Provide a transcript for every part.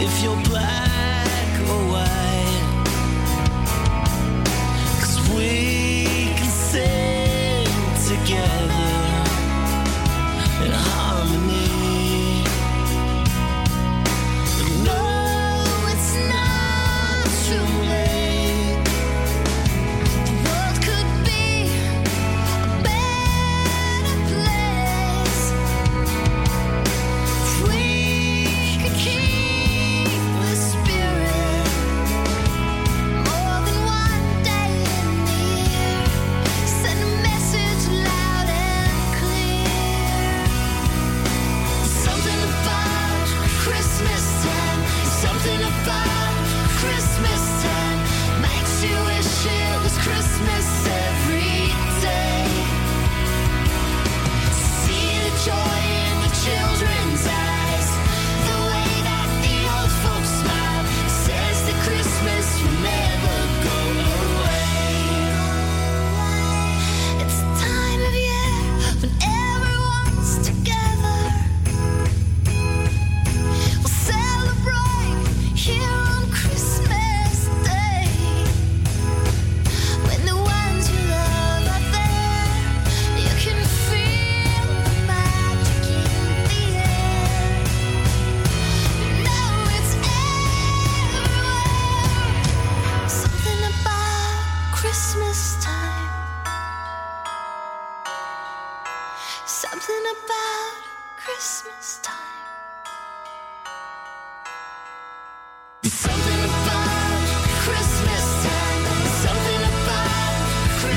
if you're black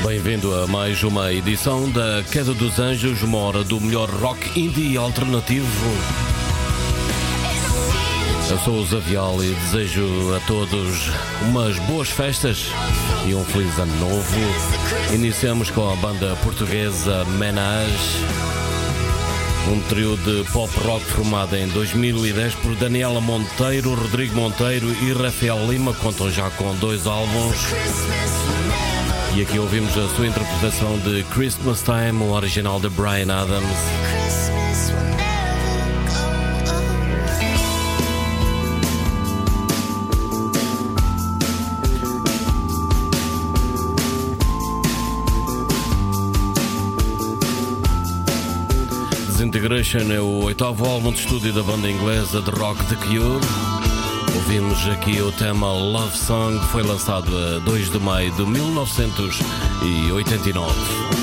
Bem-vindo a mais uma edição da Queda dos Anjos, uma hora do melhor rock indie alternativo. Eu sou o Zavial e desejo a todos umas boas festas e um feliz ano novo. Iniciamos com a banda portuguesa Menage, um trio de pop rock formado em 2010 por Daniela Monteiro, Rodrigo Monteiro e Rafael Lima, contam já com dois álbuns. E aqui ouvimos a sua interpretação de Christmas Time, o original de Brian Adams. Disintegration é o oitavo álbum de estúdio da banda inglesa de rock The Cure. Ouvimos aqui o tema Love Song, foi lançado a 2 de maio de 1989.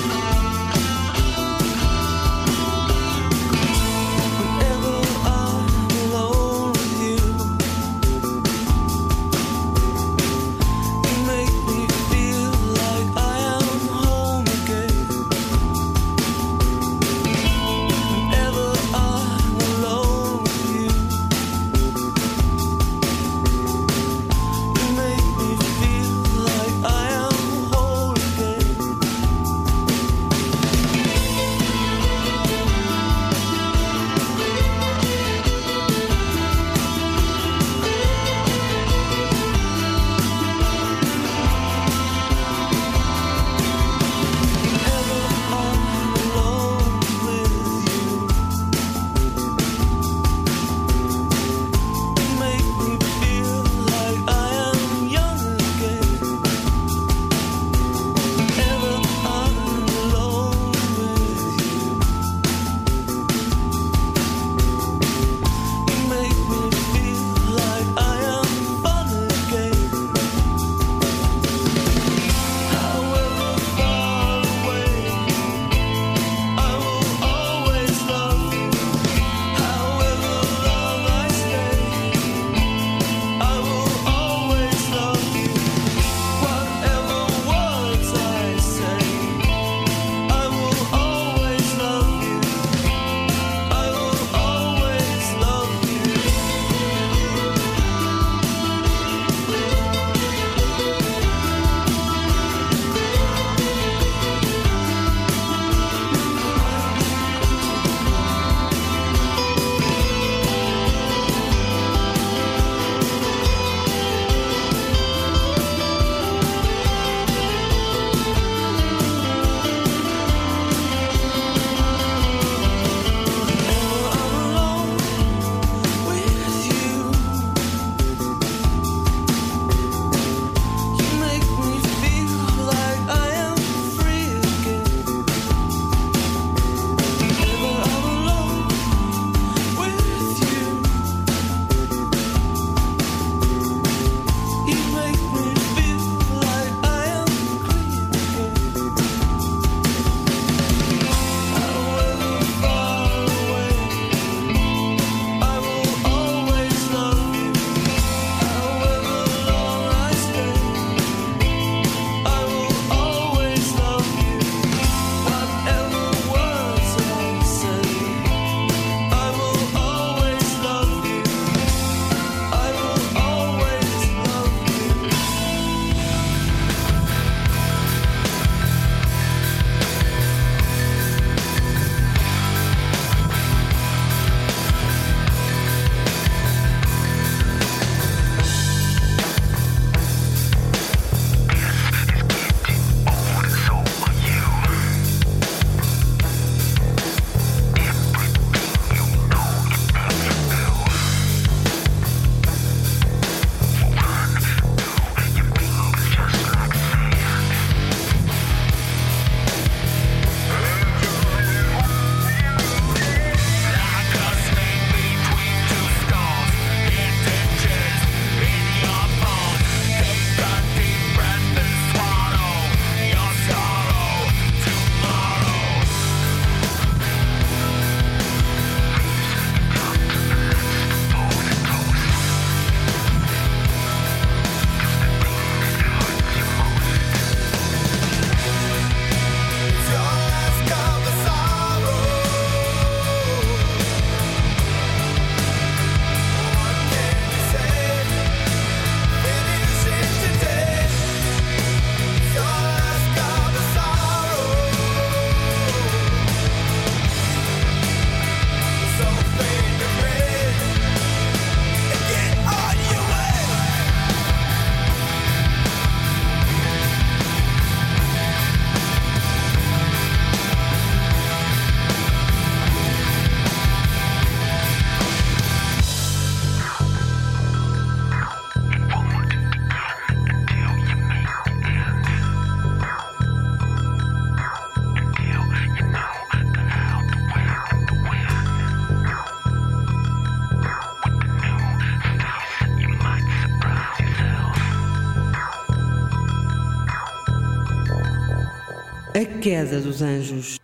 Queda dos anjos.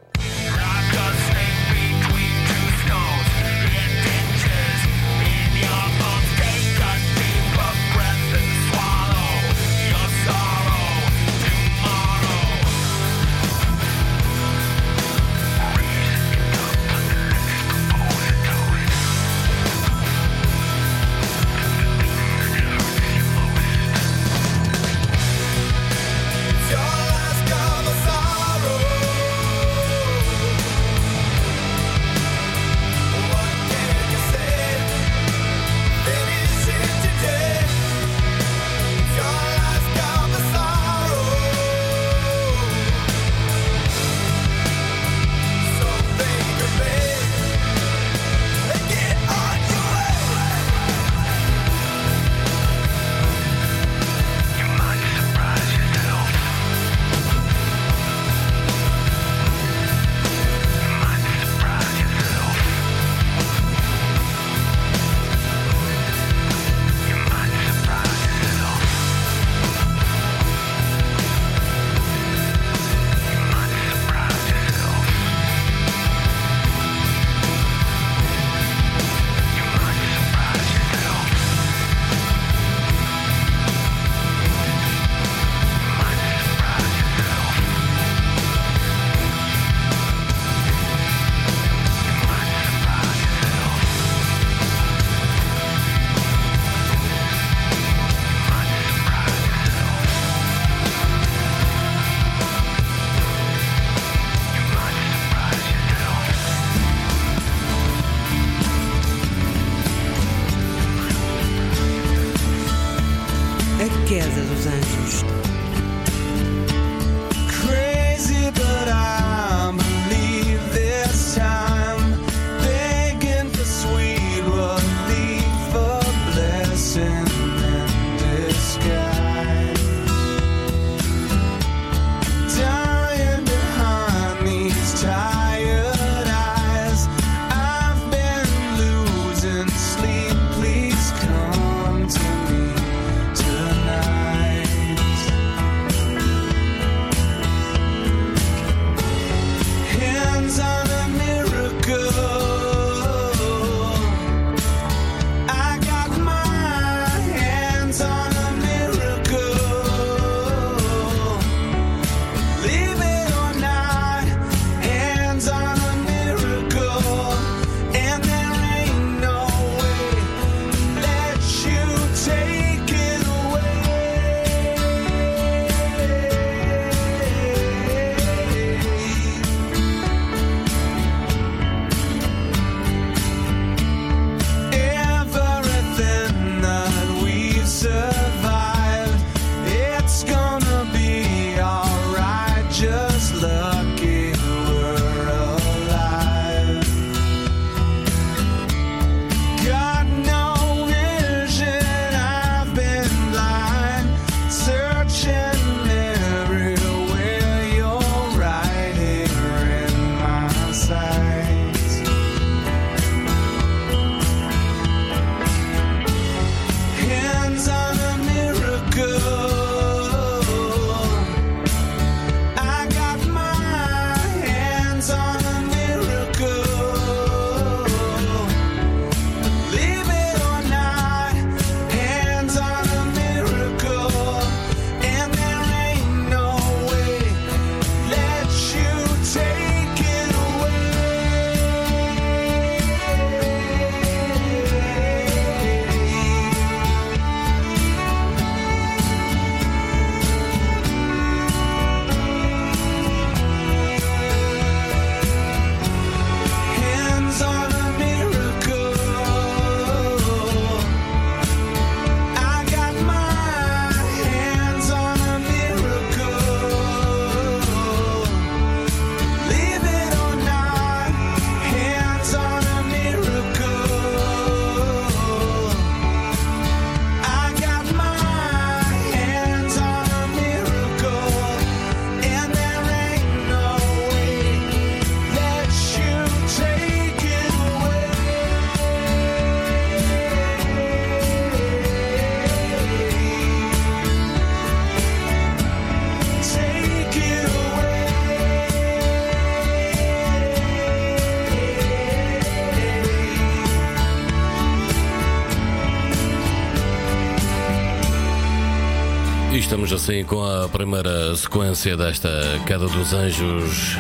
Assim com a primeira sequência desta Queda dos Anjos.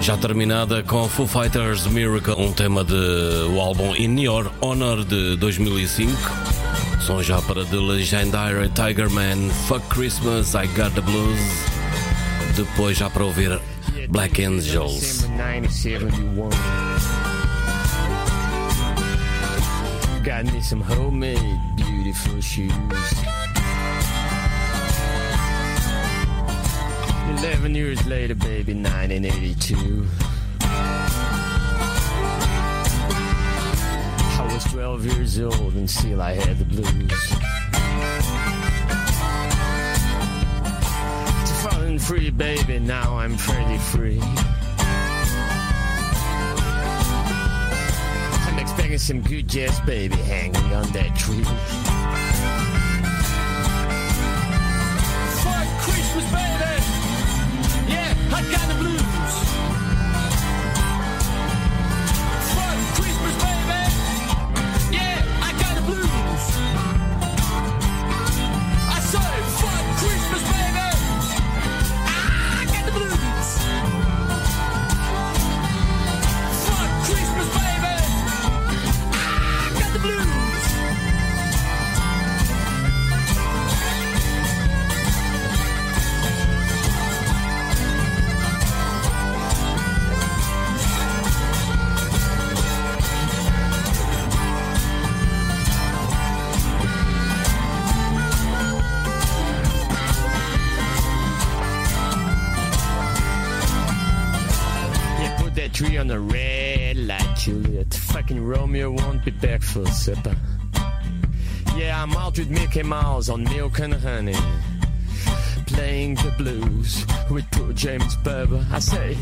Já terminada com Foo Fighters Miracle, um tema de o álbum In Your Honor de 2005. Som já para The Legendary Tiger Man, Fuck Christmas, I Got the Blues. Depois já para ouvir Black Angels. December 1971. Got me some homemade beautiful shoes. Eleven years later, baby, 1982. I was 12 years old and still I had the blues. Falling free, baby, now I'm pretty free. I'm expecting some good jazz, baby, hanging on that tree. For Christmas, baby, supper. Yeah, I'm out with Mickey Mouse on milk and honey. Playing the blues with poor James Berber. I say,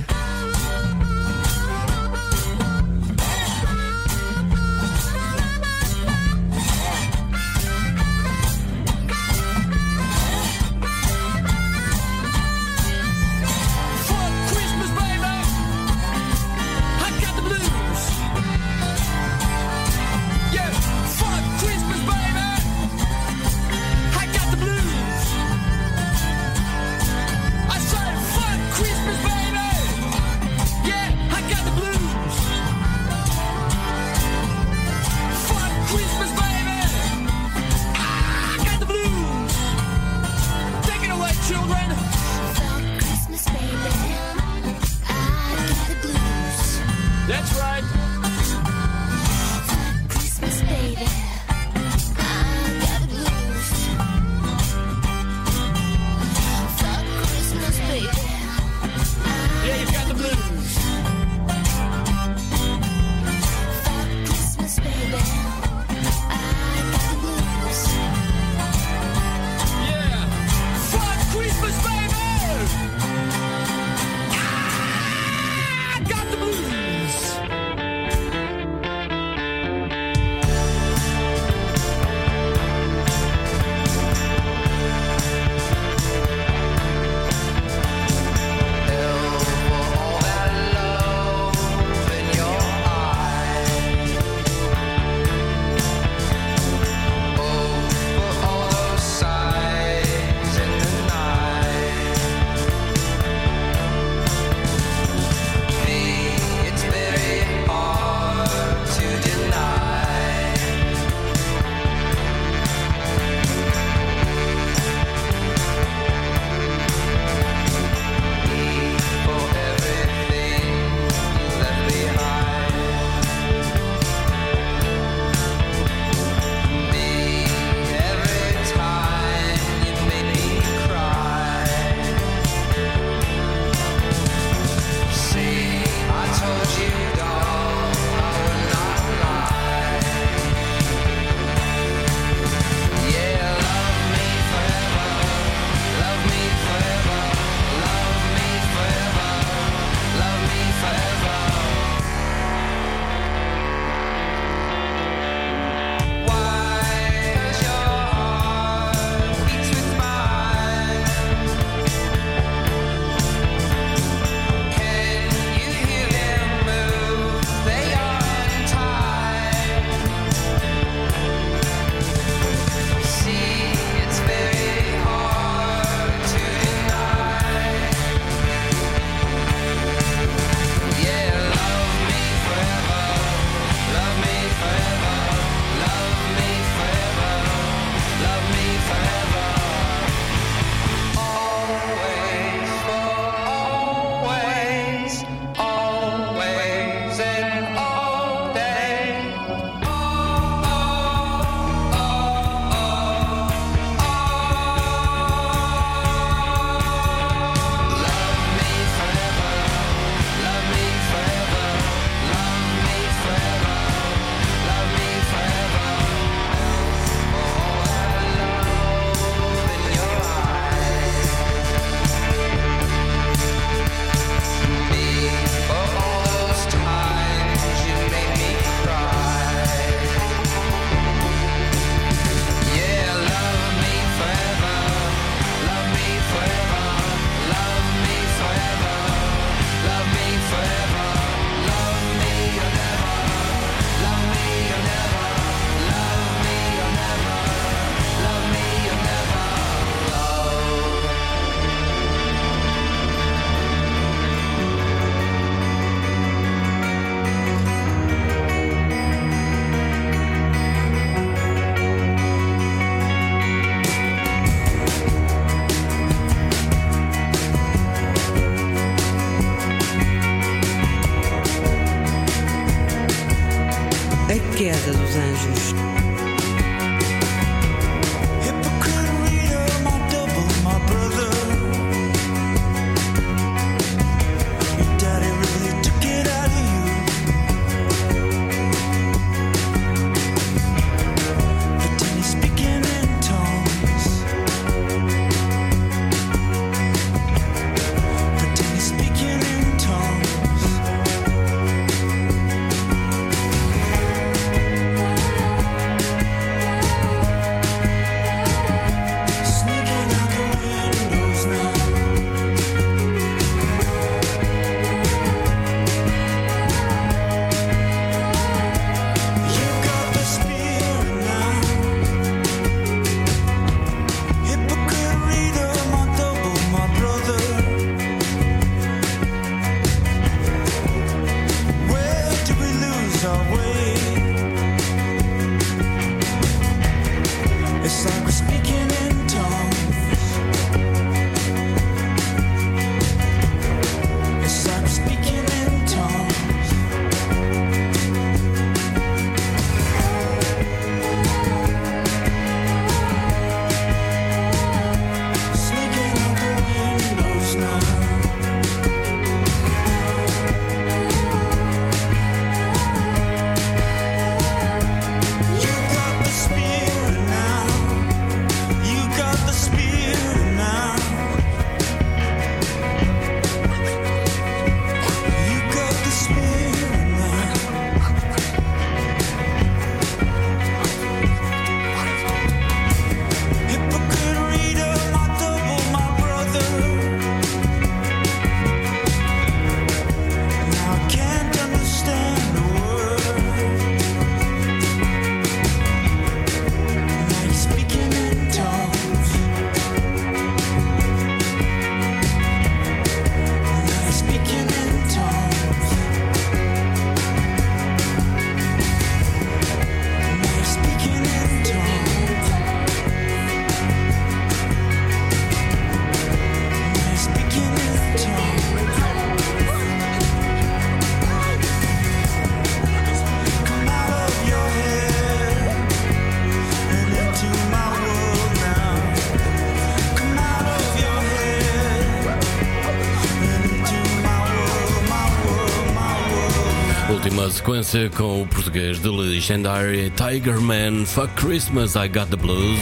Com o português de Legendary Tiger Man Fuck Christmas I Got the Blues.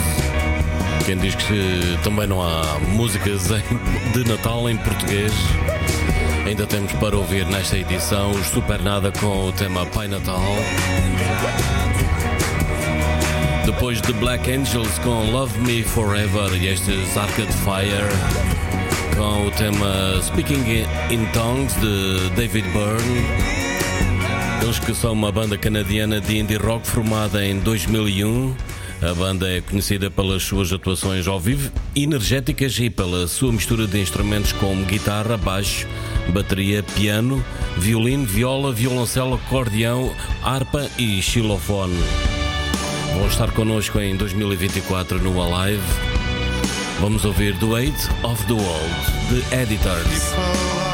Quem diz que também não há músicas de Natal em português. Ainda temos para ouvir nesta edição os Super Nada com o tema Pai Natal. Depois de Black Angels com Love Me Forever e estes Arcade Fire com o tema Speaking in Tongues de David Byrne. Eles que são uma banda canadiana de indie rock formada em 2001. A banda é conhecida pelas suas atuações ao vivo energéticas e pela sua mistura de instrumentos como guitarra, baixo, bateria, piano, violino, viola, violoncelo, acordeão, harpa e xilofone. Vão estar connosco em 2024 no Alive. Vamos ouvir The Weight of the World, de Editors.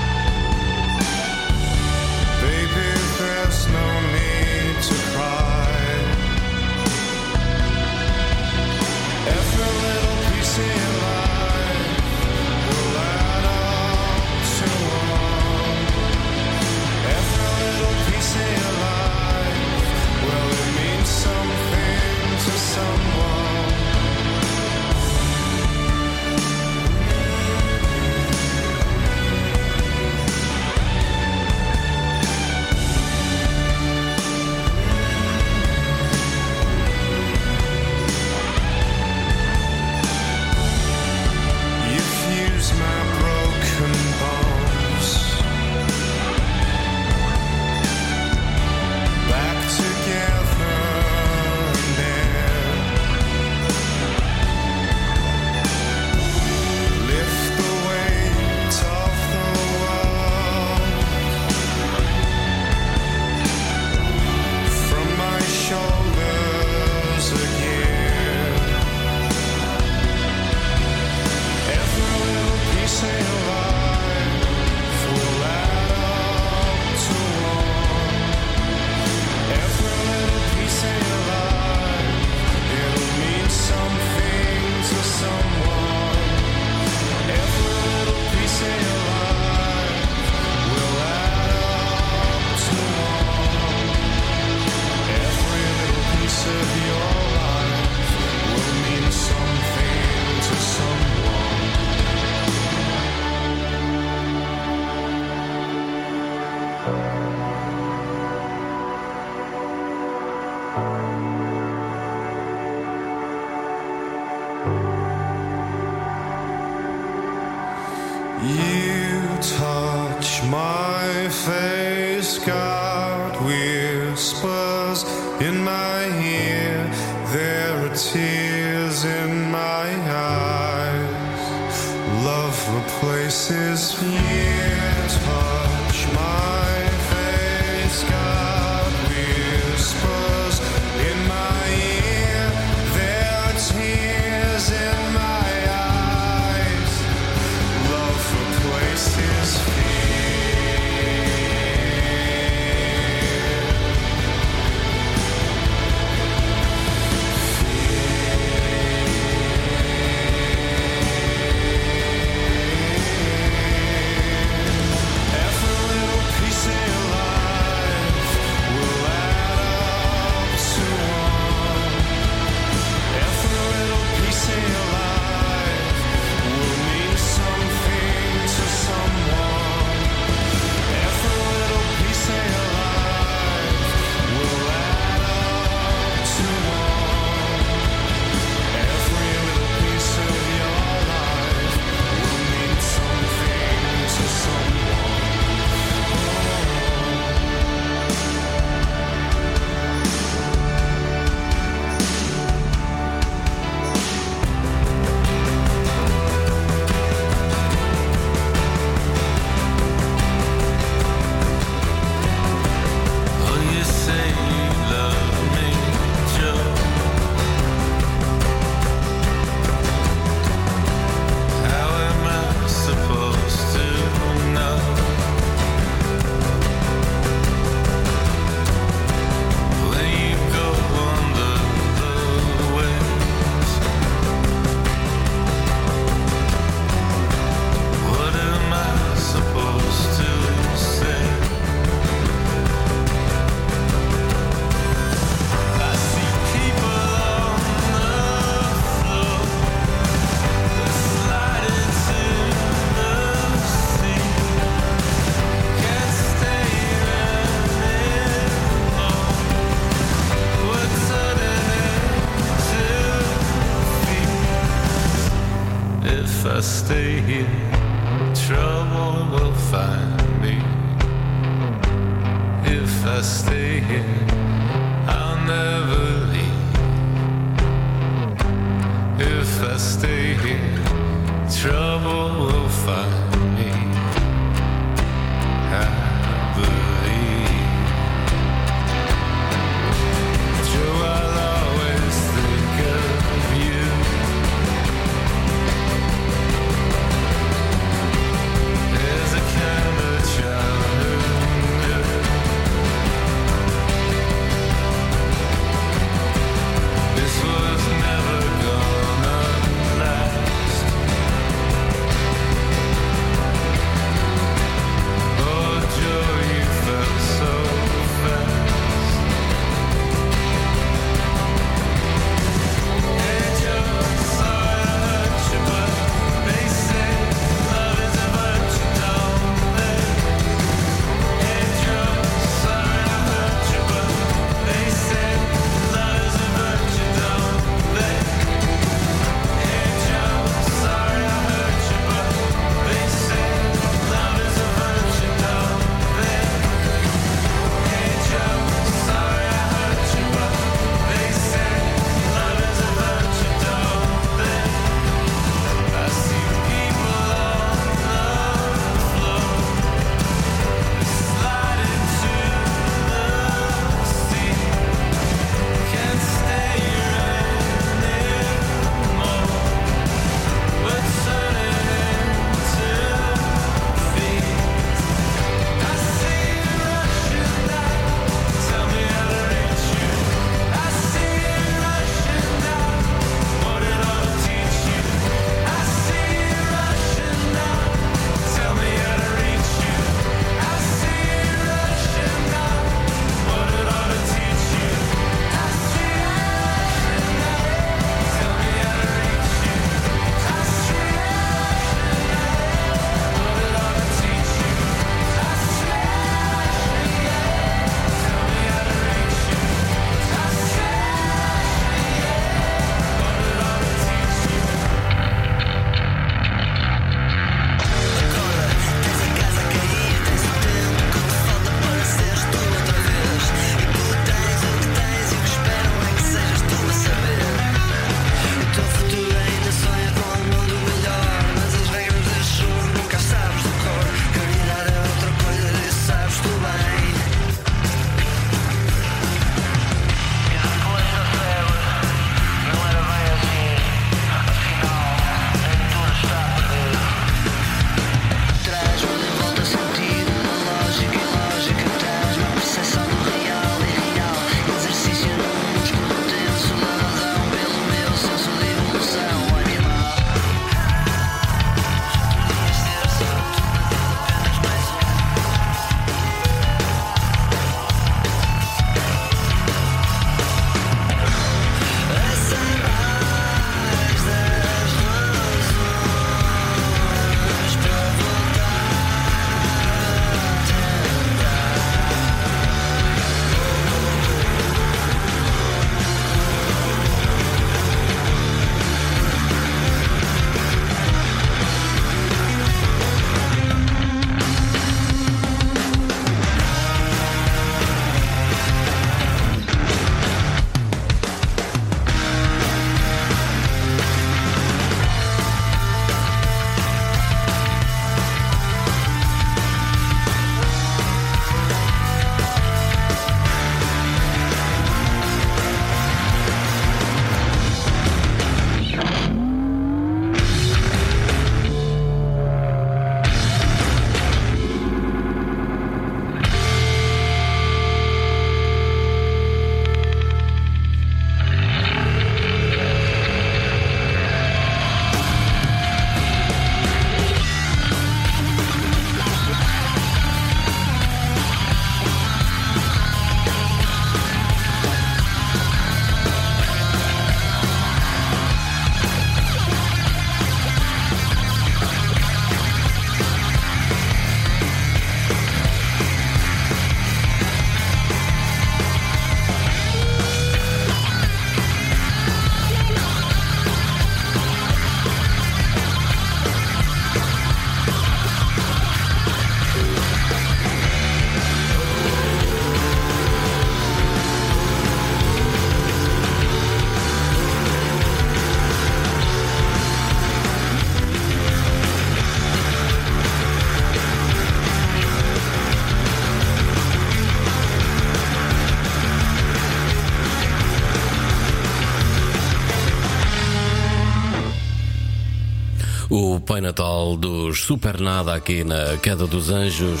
Natal dos super nada aqui na Queda dos Anjos.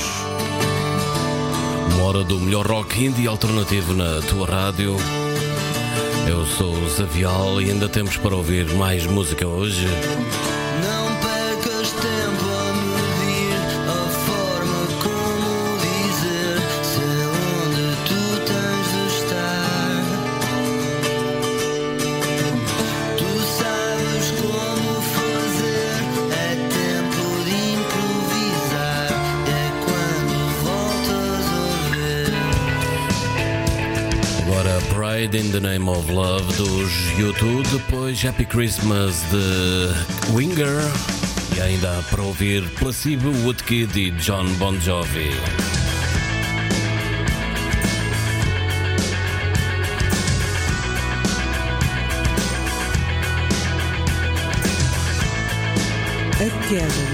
Uma hora do melhor rock indie alternativo na tua rádio. Eu sou o Zavial e ainda temos para ouvir mais música hoje. Made in the Name of Love dos YouTube, depois Happy Christmas de Winger e ainda para ouvir Placebo, Woodkid e John Bon Jovi. A queda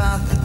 about the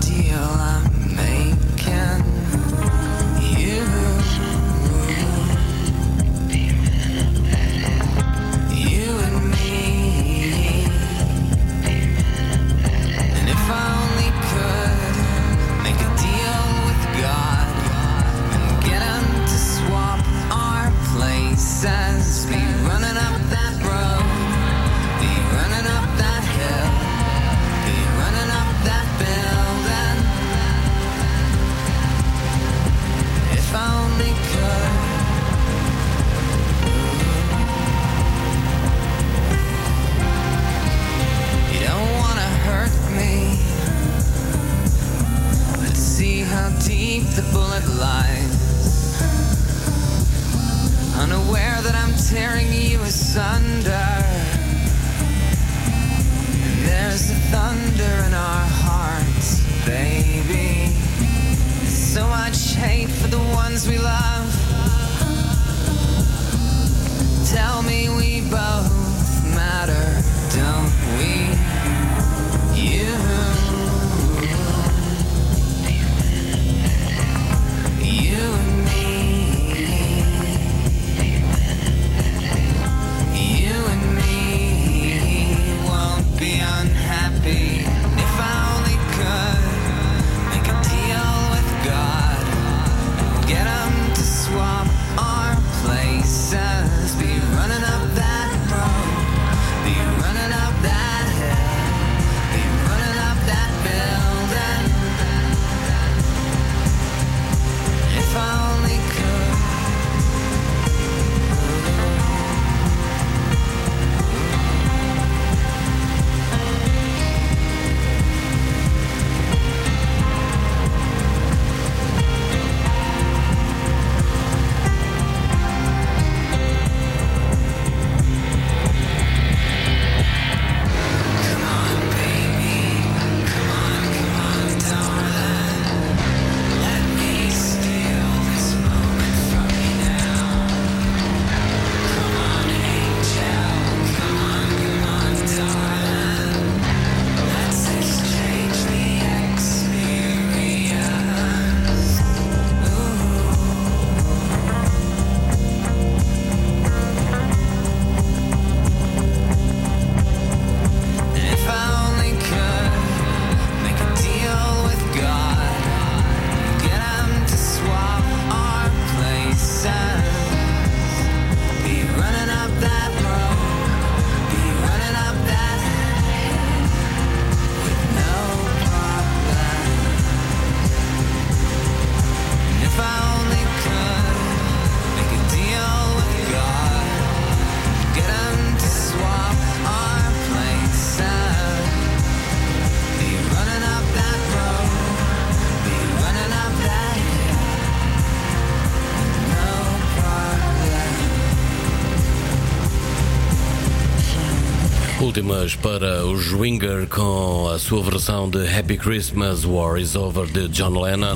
últimas para o Winger com a sua versão de Happy Christmas War is Over de John Lennon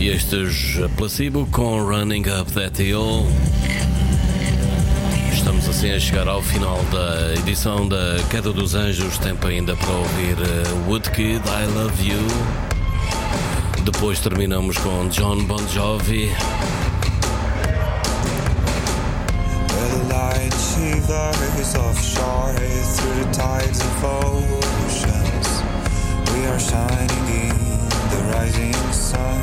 e estes Placebo com Running Up That Hill. Estamos assim a chegar ao final da edição da Queda dos Anjos. Tempo ainda para ouvir eh, Woodkid, I Love You. Depois terminamos com John Bon Jovi. Light shivers offshore through the tides of oceans. We are shining in the rising sun.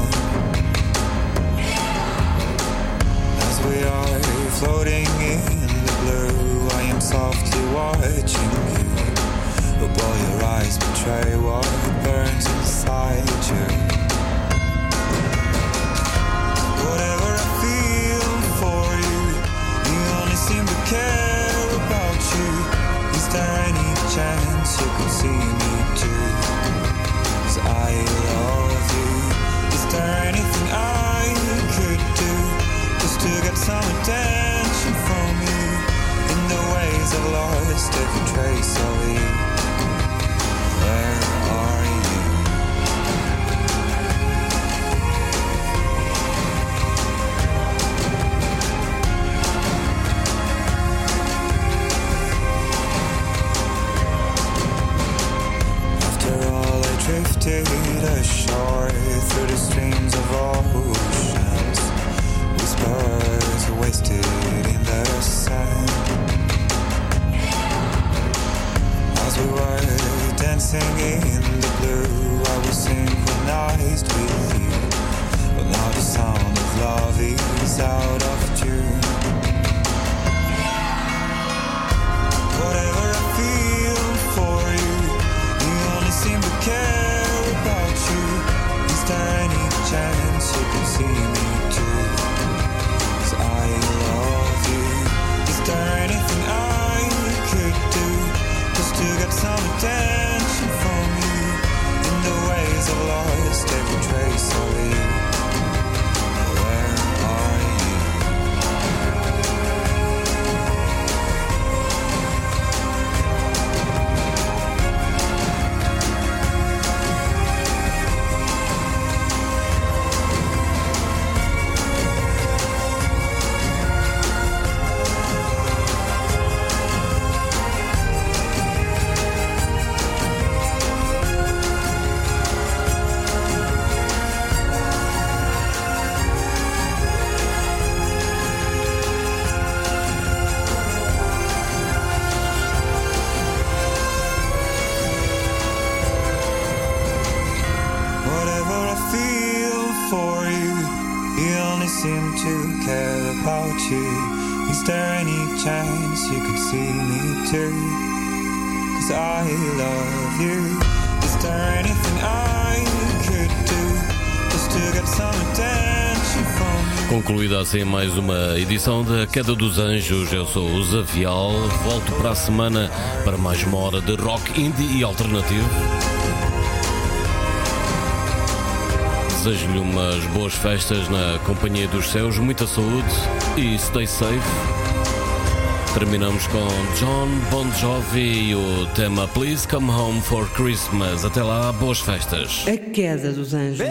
As we are floating in the blue, I am softly watching you. But while your eyes betray what burns inside you. Whatever I feel for you, you only seem to care you could see me I love you. Is there anything I could do just to get some attention from you? In the ways I've lost every trace of you. Where are you? Concluída assim mais uma edição da Queda dos Anjos. Eu sou o Zavial. Volto para a semana para mais uma hora de rock indie e alternativo. Desejo-lhe umas boas festas na companhia dos seus, muita saúde e stay safe. Terminamos com John Bon Jovi e o tema Please Come Home for Christmas. Até lá, boas festas. A queda dos anjos.